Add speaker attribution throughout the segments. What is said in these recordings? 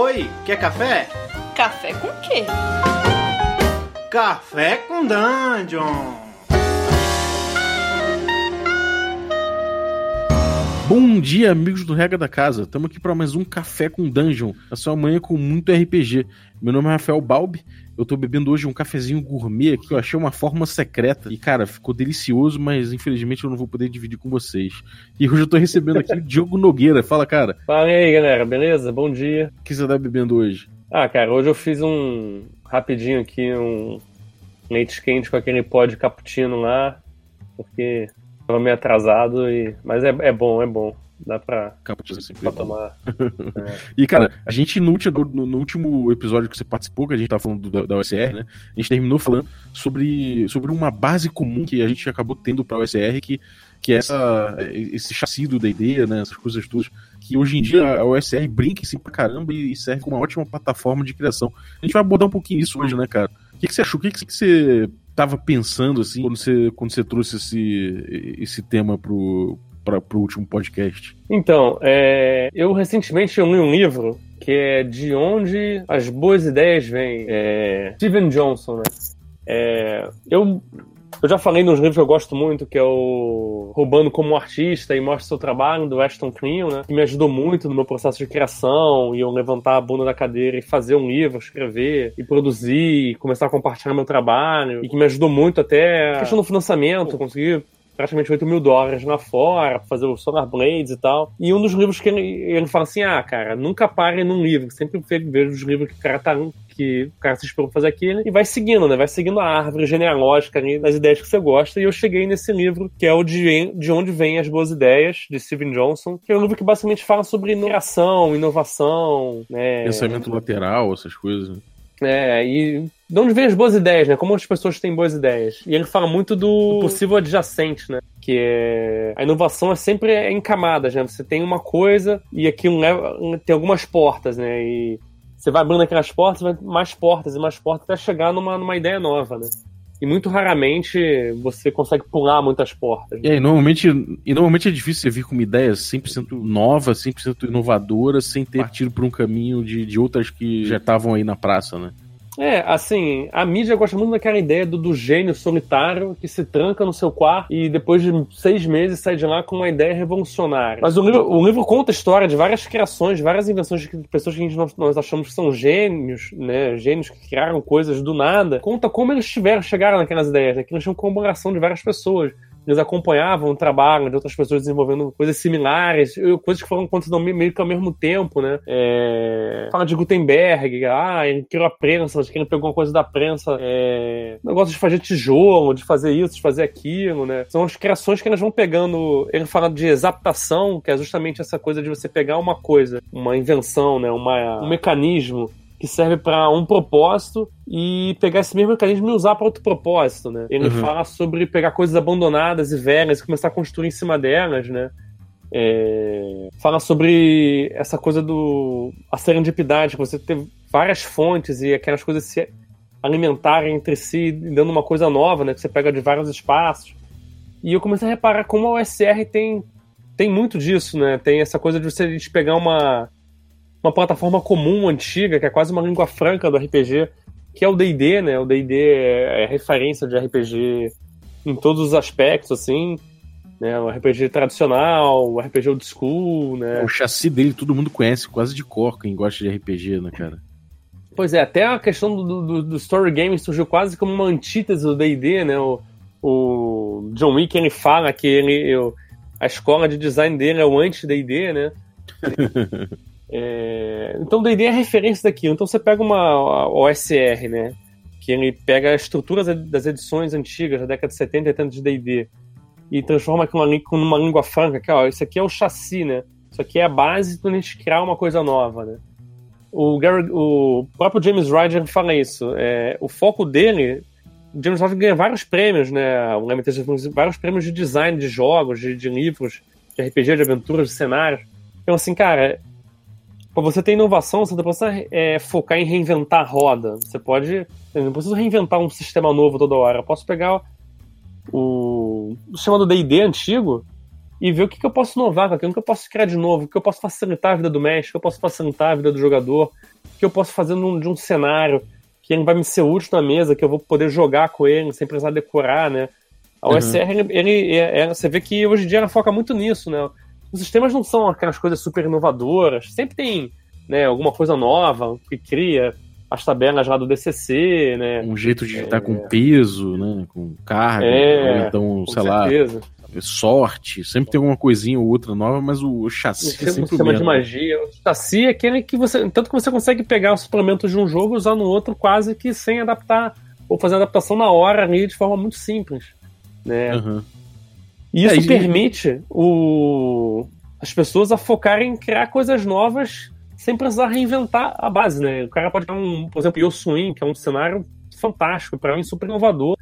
Speaker 1: Oi, quer café?
Speaker 2: Café com quê?
Speaker 1: Café com Dungeon!
Speaker 3: Bom dia, amigos do Regra da Casa. Estamos aqui para mais um Café com Dungeon, a sua manhã com muito RPG. Meu nome é Rafael Balbi. Eu tô bebendo hoje um cafezinho gourmet aqui, eu achei uma forma secreta. E, cara, ficou delicioso, mas infelizmente eu não vou poder dividir com vocês. E hoje eu tô recebendo aqui o Diogo Nogueira. Fala, cara.
Speaker 4: Fala aí, galera, beleza? Bom dia.
Speaker 3: O que você tá bebendo hoje?
Speaker 4: Ah, cara, hoje eu fiz um rapidinho aqui, um leite quente com aquele pó de cappuccino lá, porque tava meio atrasado, e... mas é, é bom, é bom. Dá pra, pra tomar.
Speaker 3: é. E, cara, a gente no último, no, último episódio que você participou, que a gente tava falando da, da OSR, né? A gente terminou falando sobre, sobre uma base comum que a gente acabou tendo pra OSR, que, que é essa, esse chassi do DD, né? Essas coisas todas. Que hoje em dia a OSR brinca assim pra caramba e serve como uma ótima plataforma de criação. A gente vai abordar um pouquinho isso hoje, né, cara? O que, que você achou? O que, que você tava pensando assim quando você, quando você trouxe esse, esse tema pro, para o último podcast?
Speaker 4: Então, é, eu recentemente li um livro que é De Onde as Boas Ideias Vêm. É, Steven Johnson, né? É, eu, eu já falei nos livros que eu gosto muito, que é o Roubando como Artista e Mostra Seu Trabalho, do Ashton Kleon, né? Que me ajudou muito no meu processo de criação e eu levantar a bunda da cadeira e fazer um livro, escrever e produzir, e começar a compartilhar meu trabalho e que me ajudou muito até a questão do financiamento, conseguir praticamente 8 mil dólares lá fora, fazer o Solar Blades e tal. E um dos livros que ele, ele fala assim: ah, cara, nunca pare num livro. Sempre vejo os livros que o cara tá. Que o cara se inspirou pra fazer aquilo e vai seguindo, né? Vai seguindo a árvore genealógica ali das ideias que você gosta. E eu cheguei nesse livro, que é o De, de Onde Vêm as Boas Ideias, de Steven Johnson, que é um livro que basicamente fala sobre inovação, inovação, né?
Speaker 3: Pensamento lateral, essas coisas.
Speaker 4: É, e de onde vem as boas ideias, né? Como as pessoas têm boas ideias. E ele fala muito do possível adjacente, né? Que é... A inovação é sempre em camadas, né? Você tem uma coisa e leva... tem algumas portas, né? E você vai abrindo aquelas portas, vai mais portas e mais portas até chegar numa, numa ideia nova, né? E muito raramente você consegue pular muitas portas.
Speaker 3: E, aí, normalmente, e normalmente é difícil você vir com uma ideia 100% nova, 100% inovadora, sem ter partido por um caminho de, de outras que já estavam aí na praça, né?
Speaker 4: É, assim, a mídia gosta muito daquela ideia do, do, gênio solitário que se tranca no seu quarto e depois de seis meses sai de lá com uma ideia revolucionária. Mas o livro, o livro conta a história de várias criações, várias invenções de pessoas que nós, nós achamos que são gênios, né? Gênios que criaram coisas do nada. Conta como eles tiveram, chegaram naquelas ideias, né? Que eles tinham colaboração de várias pessoas eles acompanhavam o trabalho de outras pessoas desenvolvendo coisas similares, coisas que foram acontecendo meio que ao mesmo tempo, né? É... Fala de Gutenberg, ah, ele criou a prensa, que ele pegou uma coisa da prensa, é... negócio de fazer tijolo, de fazer isso, de fazer aquilo, né? São as criações que eles vão pegando. Ele fala de exaptação, que é justamente essa coisa de você pegar uma coisa, uma invenção, né? Uma, um mecanismo que serve para um propósito e pegar esse mesmo mecanismo e usar para outro propósito, né? Ele uhum. fala sobre pegar coisas abandonadas e velhas e começar a construir em cima delas, né? É... Fala sobre essa coisa do a serendipidade, você ter várias fontes e aquelas coisas se alimentarem entre si, dando uma coisa nova, né? Que você pega de vários espaços. E eu comecei a reparar como a OSR tem, tem muito disso, né? Tem essa coisa de você pegar uma uma plataforma comum, antiga, que é quase uma língua franca do RPG, que é o D&D, né? O D&D é, referência de RPG em todos os aspectos, assim, né? O RPG tradicional, o RPG old school, né?
Speaker 3: O chassi dele todo mundo conhece quase de cor, quem gosta de RPG, né, cara?
Speaker 4: Pois é, até a questão do, do, do story game surgiu quase como uma antítese do D&D, né? O, o John Wick, ele fala que ele, eu, a escola de design dele é o anti-D&D, né? É... Então, D&D é referência daquilo. Então, você pega uma OSR, né? Que ele pega a estrutura das edições antigas da década de 70 e 80 de D&D e transforma aquilo numa língua franca, que ó, isso aqui é o chassi, né? Isso aqui é a base para a gente criar uma coisa nova, né? O, Gary, o próprio James Ryder fala isso. É, o foco dele, o James Ryder ganha vários prêmios, né? O vários prêmios de design de jogos, de, de livros, de RPG, de aventuras, de cenários. Então, assim, cara, para você ter inovação, você não precisa é, focar em reinventar a roda. Você pode. Eu não preciso reinventar um sistema novo toda hora. Eu posso pegar o, o sistema do DD antigo e ver o que, que eu posso inovar com aquilo, o que eu posso criar de novo, o que eu posso facilitar a vida do mestre, o que eu posso facilitar a vida do jogador, o que eu posso fazer num, de um cenário que ele vai me ser útil na mesa, que eu vou poder jogar com ele sem precisar decorar, né? A OSR, uhum. ele, ele é, é, você vê que hoje em dia ela foca muito nisso, né? Os sistemas não são aquelas coisas super inovadoras, sempre tem né, alguma coisa nova que cria as tabelas lá do DCC, né?
Speaker 3: Um jeito de estar é... com peso, né? Com carga, é, então, sei certeza. lá sorte, sempre tem alguma coisinha ou outra nova, mas o chassi
Speaker 4: é sempre o sistema de magia. O chassi é aquele que você. Tanto que você consegue pegar os suplementos de um jogo e usar no outro quase que sem adaptar, ou fazer adaptação na hora ali de forma muito simples. Né? Uhum. E isso é, permite o, as pessoas a focarem em criar coisas novas sem precisar reinventar a base, né? O cara pode ter um, por exemplo, Yosuin, que é um cenário fantástico, para mim super inovador,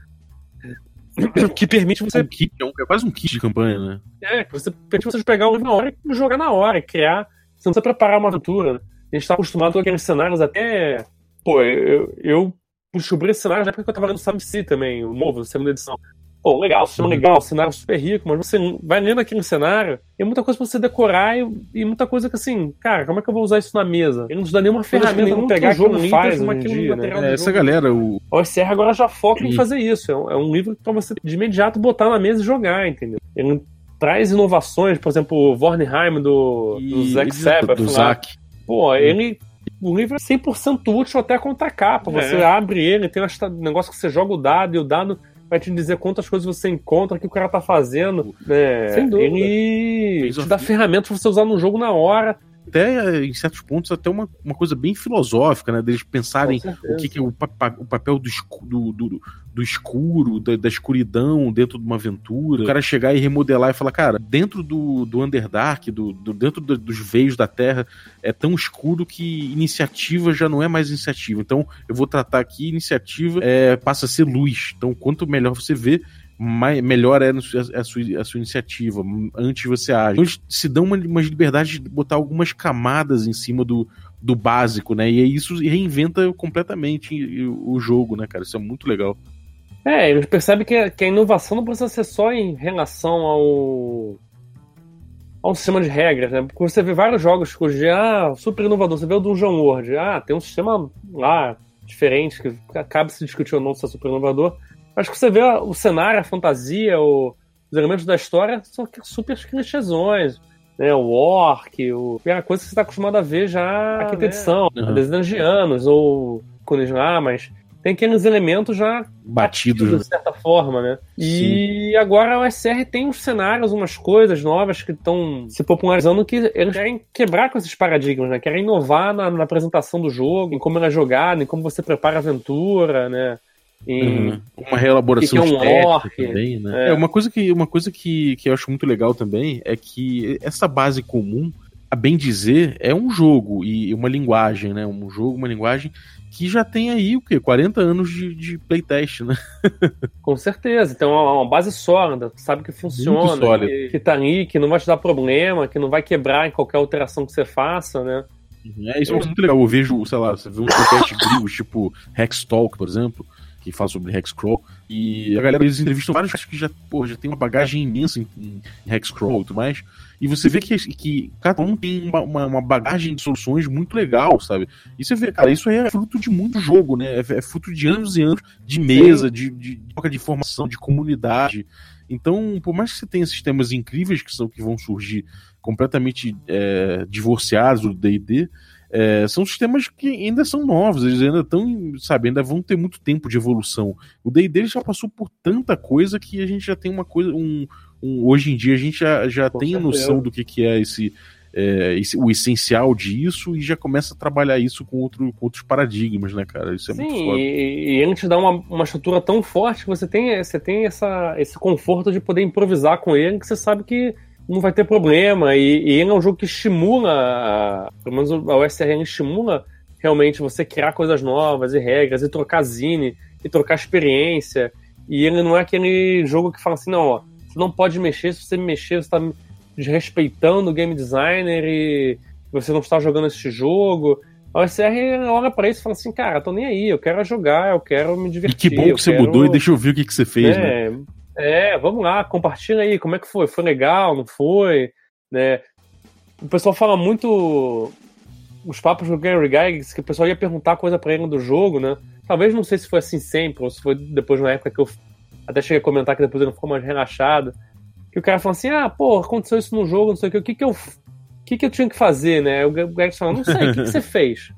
Speaker 4: que permite você. Um
Speaker 3: kit, é, é, quase um kit de campanha, né?
Speaker 4: É, que você permite você pegar um livro na hora e jogar na hora, criar. Você não precisa preparar uma aventura. Né? A gente tá acostumado com aqueles cenários até. Pô, eu, eu descobri esse cenário na época que eu tava lendo Sam Sea também, o novo, segunda edição. Pô, legal, sistema legal, cenário super rico, mas você vai lendo aquele cenário, e muita coisa pra você decorar e, e, muita coisa que assim, cara, como é que eu vou usar isso na mesa? Ele não te dá nenhuma ferramenta pra pegar que o jogo faz uma dia, né?
Speaker 3: É, essa galera, o...
Speaker 4: O OSR agora já foca em fazer isso. É um, é um livro pra você de imediato botar na mesa e jogar, entendeu? Ele traz inovações, por exemplo, o Vornheim do, do Zack Sabbath.
Speaker 3: Do Zack.
Speaker 4: Pô, ele o livro é 100% útil até contra a capa. Você é. abre ele, tem um negócio que você joga o dado e o dado vai te dizer quantas coisas você encontra, que o cara tá fazendo. Né? Sem dúvida. Ele te dá ferramentas pra você usar no jogo na hora
Speaker 3: até em certos pontos até uma, uma coisa bem filosófica, né? Deles pensarem o que, que é o, o papel do, do, do, do escuro, da, da, escuridão dentro de uma aventura. O cara chegar e remodelar e falar, cara, dentro do, do Underdark, do, do dentro do, dos veios da Terra, é tão escuro que iniciativa já não é mais iniciativa. Então, eu vou tratar aqui, iniciativa é, passa a ser luz. Então, quanto melhor você vê, mais, melhor é a sua, a sua iniciativa, antes você age. Então, se dão uma, uma liberdade de botar algumas camadas em cima do, do básico, né? E isso reinventa completamente o jogo, né, cara? Isso é muito legal.
Speaker 4: É, eles percebem que, que a inovação não precisa ser só em relação ao ao sistema de regras, né? Porque você vê vários jogos hoje, ah, super inovador, você vê o Dungeon World, ah, tem um sistema lá diferente que acaba se discutir ou não se é super inovador, Acho que você vê o cenário, a fantasia, o, os elementos da história são super clichêsões. Né, o orc, o... é a coisa que você está acostumado a ver já na quinta né? edição, uhum. há dezenas de anos, ou quando lá, mas tem aqueles elementos já
Speaker 3: batidos, batidos
Speaker 4: de certa forma, né? E Sim. agora a OSR tem uns cenários, umas coisas novas que estão se popularizando que eles querem quebrar com esses paradigmas, né? Querem inovar na, na apresentação do jogo, em como ele é jogado, em como você prepara a aventura, né?
Speaker 3: Uhum. Uma reelaboração
Speaker 4: que que é um orc,
Speaker 3: também, né? É. é. uma coisa, que, uma coisa que, que eu acho muito legal também é que essa base comum, a bem dizer, é um jogo e uma linguagem, né? Um jogo, uma linguagem que já tem aí o quê? 40 anos de, de playtest, né?
Speaker 4: Com certeza. Então é uma base sólida, sabe que funciona, que, que tá aí, que não vai te dar problema, que não vai quebrar em qualquer alteração que você faça, né?
Speaker 3: Uhum. É, isso é muito legal. Eu vejo, sei lá, você vê uns playtest gringos, tipo Hextalk, por exemplo, que fala sobre Hexcrawl. E a galera, eles entrevistam vários caras que já, pô, já tem uma bagagem imensa em, em Hexcrawl e tudo mais. E você vê que, que cada um tem uma, uma, uma, bagagem de soluções muito legal, sabe? E você vê, cara, isso aí é fruto de muito jogo, né? É, é fruto de anos e anos de mesa, de, de troca de informação, de comunidade. Então, por mais que você tenha sistemas incríveis que são que vão surgir completamente é, divorciados do D&D, é, são sistemas que ainda são novos, eles ainda estão, sabe, ainda vão ter muito tempo de evolução. O D&D já passou por tanta coisa que a gente já tem uma coisa, um, um hoje em dia a gente já, já tem a noção do que, que é esse, é, esse, o essencial disso e já começa a trabalhar isso com, outro, com outros paradigmas, né, cara? Isso é
Speaker 4: Sim,
Speaker 3: muito foda.
Speaker 4: E, e ele te dá uma, uma estrutura tão forte que você tem, você tem essa, esse conforto de poder improvisar com ele, que você sabe que não vai ter problema. E, e ele é um jogo que estimula, pelo menos o OSRN estimula realmente você criar coisas novas e regras, e trocar zine, e trocar experiência. E ele não é aquele jogo que fala assim, não, ó, você não pode mexer, se você mexer, você está desrespeitando o game designer e você não está jogando esse jogo. A OSR olha pra isso e fala assim, cara, tô nem aí, eu quero jogar, eu quero me divertir.
Speaker 3: E que bom que você
Speaker 4: quero...
Speaker 3: mudou e deixa eu ver o que, que você fez, é, né?
Speaker 4: É, vamos lá, compartilha aí, como é que foi? Foi legal, não foi? Né? O pessoal fala muito os papos do Gary Gygax, que o pessoal ia perguntar coisa pra ele do jogo, né? Talvez não sei se foi assim sempre, ou se foi depois na época que eu até cheguei a comentar que depois ele ficou mais relaxado. Que o cara falou assim: ah, pô, aconteceu isso no jogo, não sei o que, o que que eu, o que que eu tinha que fazer, né? O Gygax falou: não sei, o que, que você fez?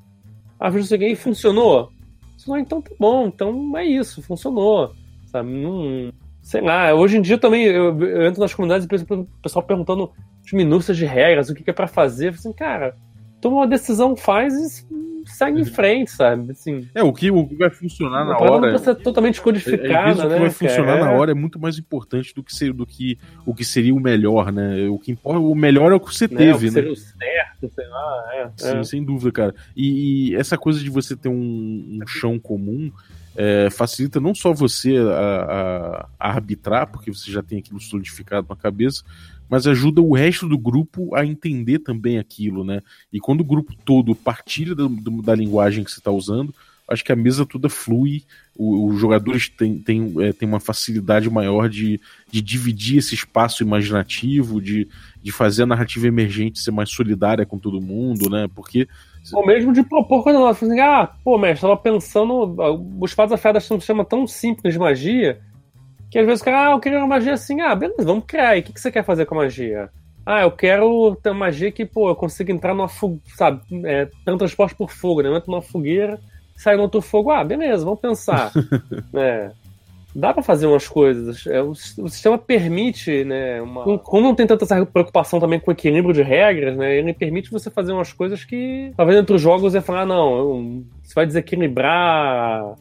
Speaker 4: Ah, que, e funcionou? Funcionou, então tá bom, então é isso, funcionou. Sabe? Não, sei lá, hoje em dia também eu, eu entro nas comunidades e o pessoal perguntando as minúcias de regras, o que, que é para fazer. Assim, cara, toma uma decisão, faz e segue em uhum. frente, sabe? Assim,
Speaker 3: é, o que, o que vai funcionar na hora.
Speaker 4: Não ser totalmente codificado,
Speaker 3: é, né? O que vai funcionar na hora é muito mais importante do que, ser, do que o que seria o melhor, né? O que importa, o melhor é o que você teve, né? O que
Speaker 4: seria o certo, sei lá. É,
Speaker 3: Sim,
Speaker 4: é.
Speaker 3: sem dúvida, cara. E, e, essa coisa de você ter um, um chão comum. É, facilita não só você a, a, arbitrar, porque você já tem aquilo solidificado na cabeça, mas ajuda o resto do grupo a entender também aquilo, né? E quando o grupo todo partilha da, da linguagem que você está usando, acho que a mesa toda flui, os jogadores têm, têm, é, uma facilidade maior de, de dividir esse espaço imaginativo, de, de fazer a narrativa emergente ser mais solidária com todo mundo, né? Porque.
Speaker 4: Ou mesmo de propor coisa nova. Assim, ah, pô, mestre, tava pensando. Os fatos afiados são um sistema tão simples de magia que às vezes o cara, ah, eu queria uma magia assim, ah, beleza, vamos criar aí. O que, que você quer fazer com a magia? Ah, eu quero ter uma magia que, pô, eu consigo entrar numa fogueira, sabe, é, ter um transporte por fogo, né? Eu entro numa fogueira, sai no outro fogo, ah, beleza, vamos pensar. é, dá para fazer umas coisas. É, o, o, sistema permite, né? Uma... Como não tem tanta essa preocupação também com equilíbrio de regras, né? Ele permite você fazer umas coisas que talvez entre os jogos você falar, ah, não, você vai desequilibrar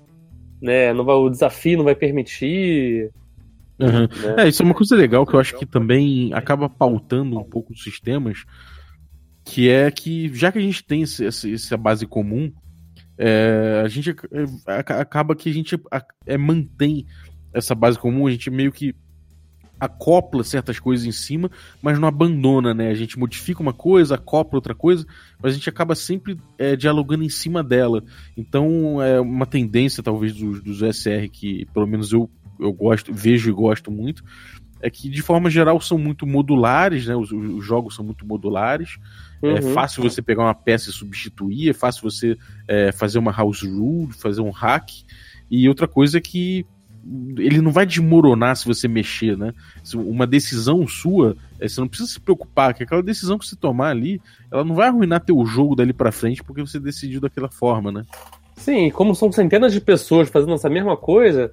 Speaker 4: né? Não vai, o desafio não vai permitir.
Speaker 3: Uhum. Né? É, isso é uma coisa legal que eu acho que também acaba pautando um pouco os sistemas, que é que já que a gente tem esse, essa base comum, é, a gente é, acaba que a gente é, mantém essa base comum, a gente meio que acopla certas coisas em cima, mas não abandona, né? A gente modifica uma coisa, acopla outra coisa, mas a gente acaba sempre é, dialogando em cima dela. Então é uma tendência, talvez, dos, dos SR que, pelo menos eu, eu gosto, vejo e gosto muito, é que de forma geral são muito modulares, né? Os, os jogos são muito modulares. É uhum. É fácil você pegar uma peça e substituir, é fácil você é, fazer uma house rule, fazer um hack. E outra coisa é que ele não vai desmoronar se você mexer, né? Uma decisão sua, é, você não precisa se preocupar, que aquela decisão que você tomar ali, ela não vai arruinar teu jogo dali para frente porque você decidiu daquela forma, né?
Speaker 4: Sim, como são centenas de pessoas fazendo essa mesma coisa,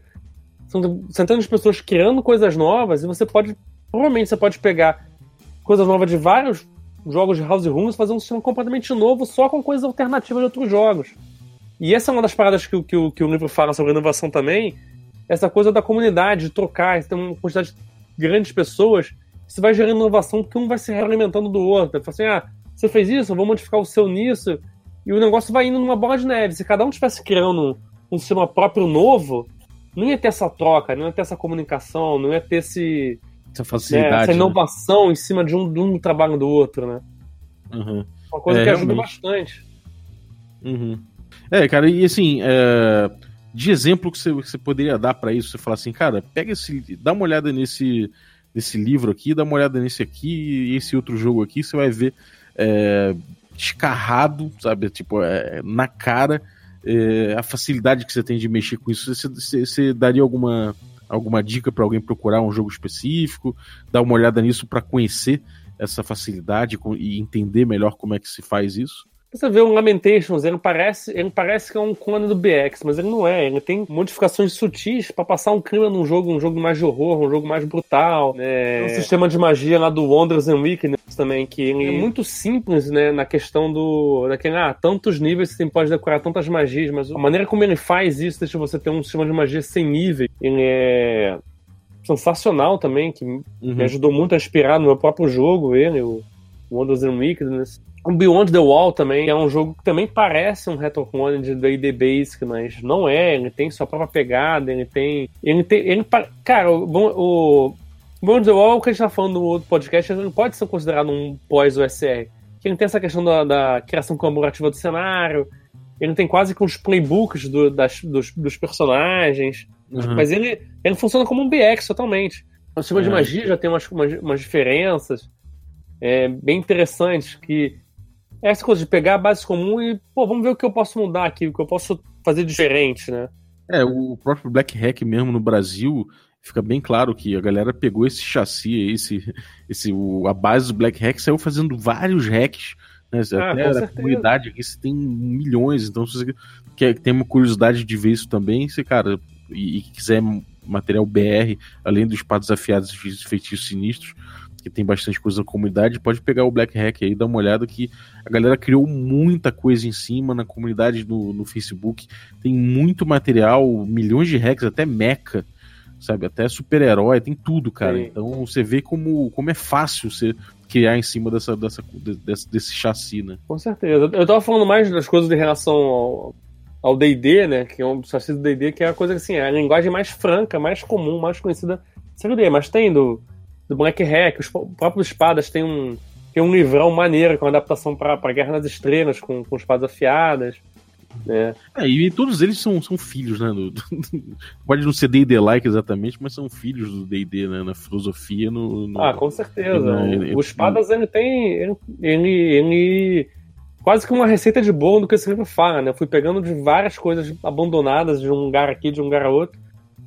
Speaker 4: são centenas de pessoas criando coisas novas e você pode, provavelmente você pode pegar coisas novas de vários jogos de House Rooms e fazer um sistema completamente novo só com coisas alternativas de outros jogos. E essa é uma das paradas que, que, que o livro fala sobre inovação também, essa coisa da comunidade, de trocar, tem uma quantidade grande de pessoas, isso vai gerando inovação que um vai se realimentando do outro. Fala assim, ah, você fez isso, eu vou modificar o seu nisso, e o negócio vai indo numa bola de neve. Se cada um estivesse criando um sistema próprio novo, não ia ter essa troca, não ia ter essa comunicação, não ia ter esse,
Speaker 3: essa facilidade, né,
Speaker 4: essa né? inovação né? em cima de um, de um trabalho do outro, né?
Speaker 3: Uhum.
Speaker 4: Uma coisa é, que ajuda realmente. bastante.
Speaker 3: Uhum. É, cara, e assim, é de exemplo que você, que você poderia dar para isso? Você falar assim, cara, pega esse, dá uma olhada nesse, nesse livro aqui, dá uma olhada nesse aqui e esse outro jogo aqui, você vai ver é, descarrado, sabe, tipo, é, na cara é, a facilidade que você tem de mexer com isso. Você, você, você daria alguma, alguma dica para alguém procurar um jogo específico, dar uma olhada nisso para conhecer essa facilidade e entender melhor como é que se faz isso?
Speaker 4: Você vê o Lamentations, ele parece, ele parece que é um clone do BX, mas ele não é. Ele tem modificações sutis para passar um clima num jogo, um jogo mais de horror, um jogo mais brutal. Né? Tem um sistema de magia lá do Wonders and Weakness também, que ele é muito simples, né, na questão do daquele, ah, tantos níveis você pode decorar tantas magias, mas a maneira como ele faz isso deixa você ter um sistema de magia sem nível. Ele é sensacional também, que uhum. me ajudou muito a inspirar no meu próprio jogo, ele, o Wonders and Weakness. O Beyond the Wall também é um jogo que também parece um retroclone de D&D Basic, mas não é. Ele tem sua própria pegada, ele tem... Ele tem ele, cara, o, o Beyond the Wall, que a gente tá falando no outro podcast, ele não pode ser considerado um pós-OSR. Ele tem essa questão da, da, criação colaborativa do cenário, ele tem quase que uns playbooks do, das, dos, dos personagens. Uhum. Mas ele, ele funciona como um BX totalmente. O sistema é. de magia já tem umas, umas, umas diferenças é, bem interessantes que essa coisa de pegar a base comum e, pô, vamos ver o que eu posso mudar aqui, o que eu posso fazer diferente, né?
Speaker 3: É, o próprio Black Hack mesmo no Brasil, fica bem claro que a galera pegou esse chassi, esse, esse, o, a base do Black Hack, saiu fazendo vários hacks. Né? Ah, Até a comunidade aqui tem milhões, então se você quer, tem uma curiosidade de ver isso também, você, cara, e, e quiser material BR, além dos espadas afiados e feitiços sinistros, que tem bastante coisa na comunidade, pode pegar o Black Hack aí, dar uma olhada que a galera criou muita coisa em cima na comunidade no, no Facebook. Tem muito material, milhões de hacks, até mecha, sabe? Até super-herói, tem tudo, cara. Sim. Então você vê como, como é fácil você criar em cima dessa, dessa, desse, desse chassi, né?
Speaker 4: Com certeza. Eu tava falando mais das coisas em relação ao D&D, né? Que é um chassi do D&D, que é a coisa assim, é a linguagem mais franca, mais comum, mais conhecida. D&D, mas tem do do Black Hack. Os próprios espadas tem um, tem um livrão maneiro, com adaptação para Guerra nas Estrelas, com, com espadas afiadas. Né?
Speaker 3: É, e todos eles são, são filhos, né? Do, do, pode não ser D&D-like exatamente, mas são filhos do D&D, né? Na filosofia, no, no...
Speaker 4: Ah, com certeza. o Espadas, ele tem... Ele, ele, ele, Quase que uma receita de bolo do que esse livro fala, né? Eu fui pegando de várias coisas abandonadas de um lugar aqui, de um lugar a outro,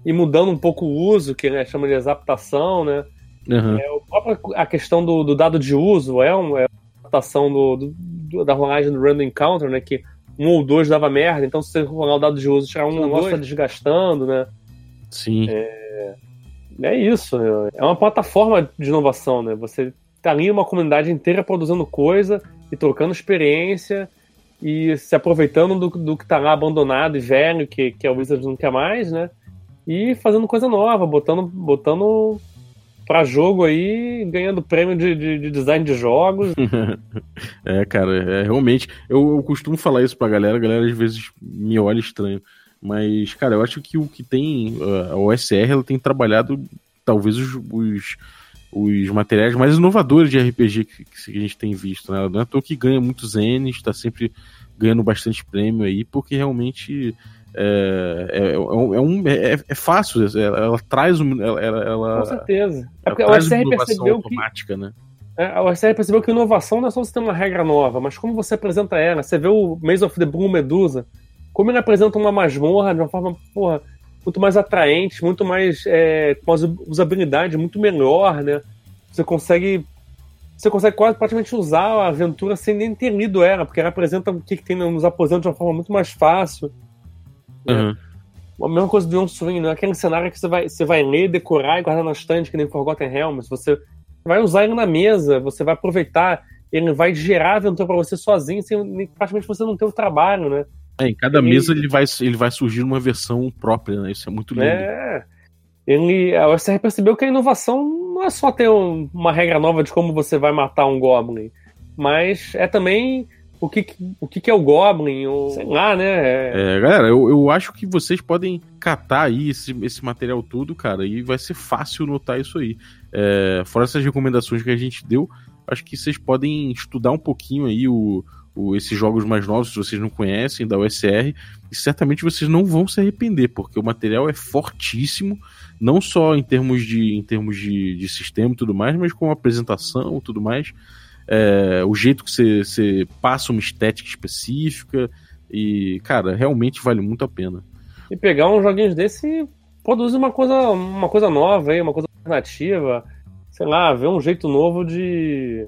Speaker 4: e mudando um pouco o uso, que ele chama de adaptação, né? Uhum. É, o próprio, a questão do, do, dado de uso é, um, é uma adaptação do, do, da rolagem do Random Encounter, né? Que um ou dois dava merda, então se você rolar o dado de uso, tirar um negócio tá desgastando, né?
Speaker 3: Sim.
Speaker 4: É, é isso, né? É uma plataforma de inovação, né? Você tá ali uma comunidade inteira produzindo coisa e trocando experiência e se aproveitando do, do que tá lá abandonado e velho, que, que a Wizards não quer mais, né? E fazendo coisa nova, botando, botando para jogo aí, ganhando prêmio de, de, de design de jogos.
Speaker 3: é, cara, é, realmente. Eu, eu, costumo falar isso pra galera, a galera às vezes me olha estranho. Mas, cara, eu acho que o que tem. A OSR ela tem trabalhado talvez os, os, os materiais mais inovadores de RPG que, que, a gente tem visto. Né? Não é à toa que ganha muitos N's, está sempre ganhando bastante prêmio aí, porque realmente é, é, é, um, é, é, é fácil, ela, ela traz ela, ela,
Speaker 4: Com certeza.
Speaker 3: É porque a percebeu automática,
Speaker 4: que,
Speaker 3: né?
Speaker 4: É, a OSR percebeu que inovação não é só você ter uma regra nova, mas como você apresenta ela. Você vê o Maze of the Blue Medusa, como ele apresenta uma masmorra de uma forma, porra, muito mais atraente, muito mais é, com usabilidade muito melhor, né? Você consegue você consegue quase praticamente usar a aventura sem nem ter lido ela, porque ela apresenta o que, que tem nos aposentos de uma forma muito mais fácil. Uhum. A mesma coisa do Young Swing, não é aquele cenário que você vai, você vai ler, decorar e guardar na estante, que nem Forgotten Realms. Você vai usar ele na mesa, você vai aproveitar, ele vai gerar aventura para você sozinho, sem praticamente você não ter o trabalho, né?
Speaker 3: É, em cada mesa ele vai, ele vai surgir uma versão própria, né? Isso é muito lindo.
Speaker 4: É. Ele, a OSR percebeu que a inovação não é só ter um, uma regra nova de como você vai matar um Goblin, mas é também o que, o que, que é o Goblin, ou sei lá, né?
Speaker 3: É, é galera, eu, eu acho que vocês podem catar aí esse, esse material todo, cara, e vai ser fácil notar isso aí. É, fora essas recomendações que a gente deu, acho que vocês podem estudar um pouquinho aí o, o, esses jogos mais novos, se vocês não conhecem, da USR, e certamente vocês não vão se arrepender, porque o material é fortíssimo, não só em termos de, em termos de, de sistema e tudo mais, mas com apresentação e tudo mais é, o jeito que você, você passa uma estética específica. E, cara, realmente vale muito a pena.
Speaker 4: E pegar uns joguinhos desse e produzir uma coisa, uma coisa nova aí, uma coisa alternativa. Sei lá, ver um jeito novo de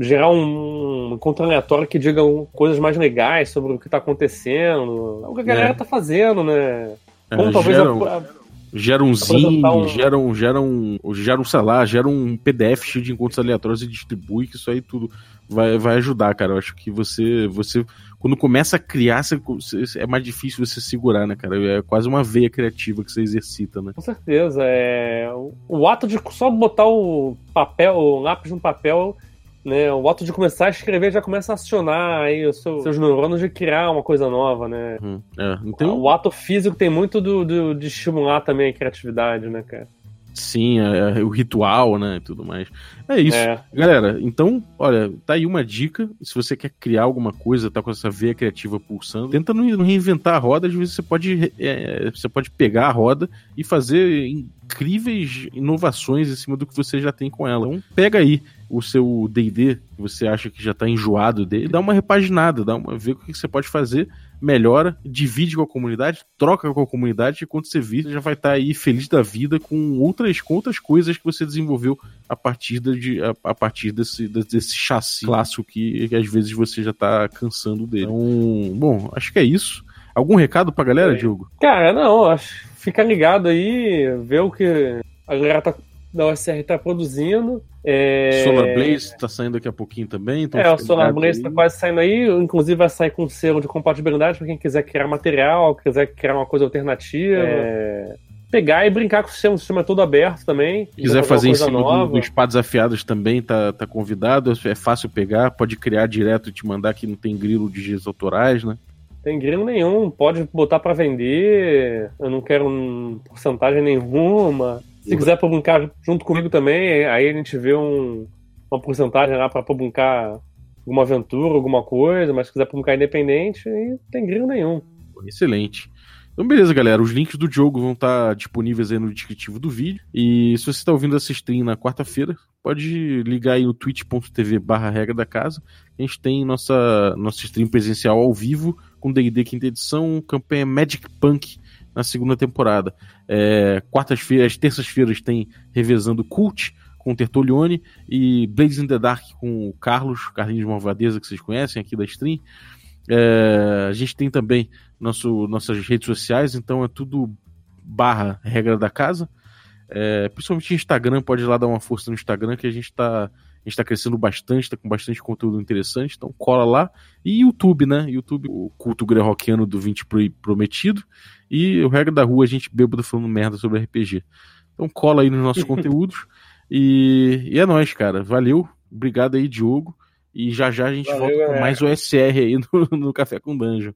Speaker 4: gerar um, um encontro aleatório que diga coisas mais legais sobre o que está acontecendo. O que a galera é. tá fazendo, né?
Speaker 3: É, Como é, talvez geram... a, Gera um zine, um... gera um, gera um, gera um, sei lá, gera um PDF cheio de encontros aleatórios e distribui, que isso aí tudo vai, vai ajudar, cara. Eu acho que você, você, quando começa a criar, você, é mais difícil você segurar, né, cara? É quase uma veia criativa que você exercita, né?
Speaker 4: Com certeza. É... O ato de só botar o papel, o lápis no papel né? O ato de começar a escrever já começa a acionar aí os seus, seus neurônios de criar uma coisa nova, né? Uhum. É, então... O ato físico tem muito do, do, de estimular também a criatividade, né, cara?
Speaker 3: Sim, é, é, o ritual, né? E tudo mais. É isso. É. Galera, então, olha, tá aí uma dica. Se você quer criar alguma coisa, tá com essa veia criativa pulsando, tenta não reinventar a roda. Às vezes você pode, é, você pode pegar a roda e fazer incríveis inovações em cima do que você já tem com ela. Então, pega aí o seu D&D, que você acha que já tá enjoado dele, dá uma repaginada, dá uma, vê o que você pode fazer, melhora, divide com a comunidade, troca com a comunidade, e quando você vir, você já vai estar tá aí feliz da vida com outras, com outras coisas que você desenvolveu a partir, de, a, a partir desse, desse chassi clássico que, que às vezes você já tá cansando dele. Então, bom, acho que é isso. Algum recado pra galera, é. Diogo?
Speaker 4: Cara, não, acho fica ligado aí, ver o que a galera tá, da OSR tá produzindo. É...
Speaker 3: Solar Blaze tá saindo daqui a pouquinho também. Então
Speaker 4: é, o Solar Blaze aí. tá quase saindo aí. Inclusive vai sair com selo de compatibilidade para quem quiser criar material, quiser criar uma coisa alternativa. É... Pegar e brincar com o sistema, o sistema é todo aberto também.
Speaker 3: Quiser fazer em cima do, dos pá desafiados também, tá, tá convidado. É fácil pegar, pode criar direto e te mandar que não tem grilo de dias autorais, né?
Speaker 4: Tem grilo nenhum, pode botar para vender, eu não quero um porcentagem nenhuma. Se quiser publicar junto comigo também, aí a gente vê um, uma porcentagem lá para publicar alguma aventura, alguma coisa, mas se quiser publicar independente, aí não tem grilo nenhum.
Speaker 3: Excelente. Então, beleza, galera. Os links do jogo vão estar disponíveis aí no descritivo do vídeo. E se você está ouvindo essa stream na quarta-feira, pode ligar aí no twitch.tv barra regra da casa. A gente tem nossa, nossa stream presencial ao vivo com D&D quinta edição, campanha Magic Punk na segunda temporada. É, quartas-feiras, terças-feiras tem revezando Cult com o Tertolione e Blades in the Dark com o Carlos, Carlinhos Malvadeza, que vocês conhecem aqui da stream. É, a gente tem também nosso, nossas redes sociais, então é tudo barra regra da casa. É, principalmente Instagram, pode ir lá dar uma força no Instagram que a gente está a gente tá crescendo bastante, está com bastante conteúdo interessante, então cola lá. E YouTube, né? YouTube, o culto grey-rockiano do 20 Prometido. E o Regra da Rua, a gente bêbado falando merda sobre RPG. Então cola aí nos nossos conteúdos. E, e é nóis, cara. Valeu. Obrigado aí, Diogo. E já já a gente Valeu, volta com mais o SR aí no, no Café com Dungeon.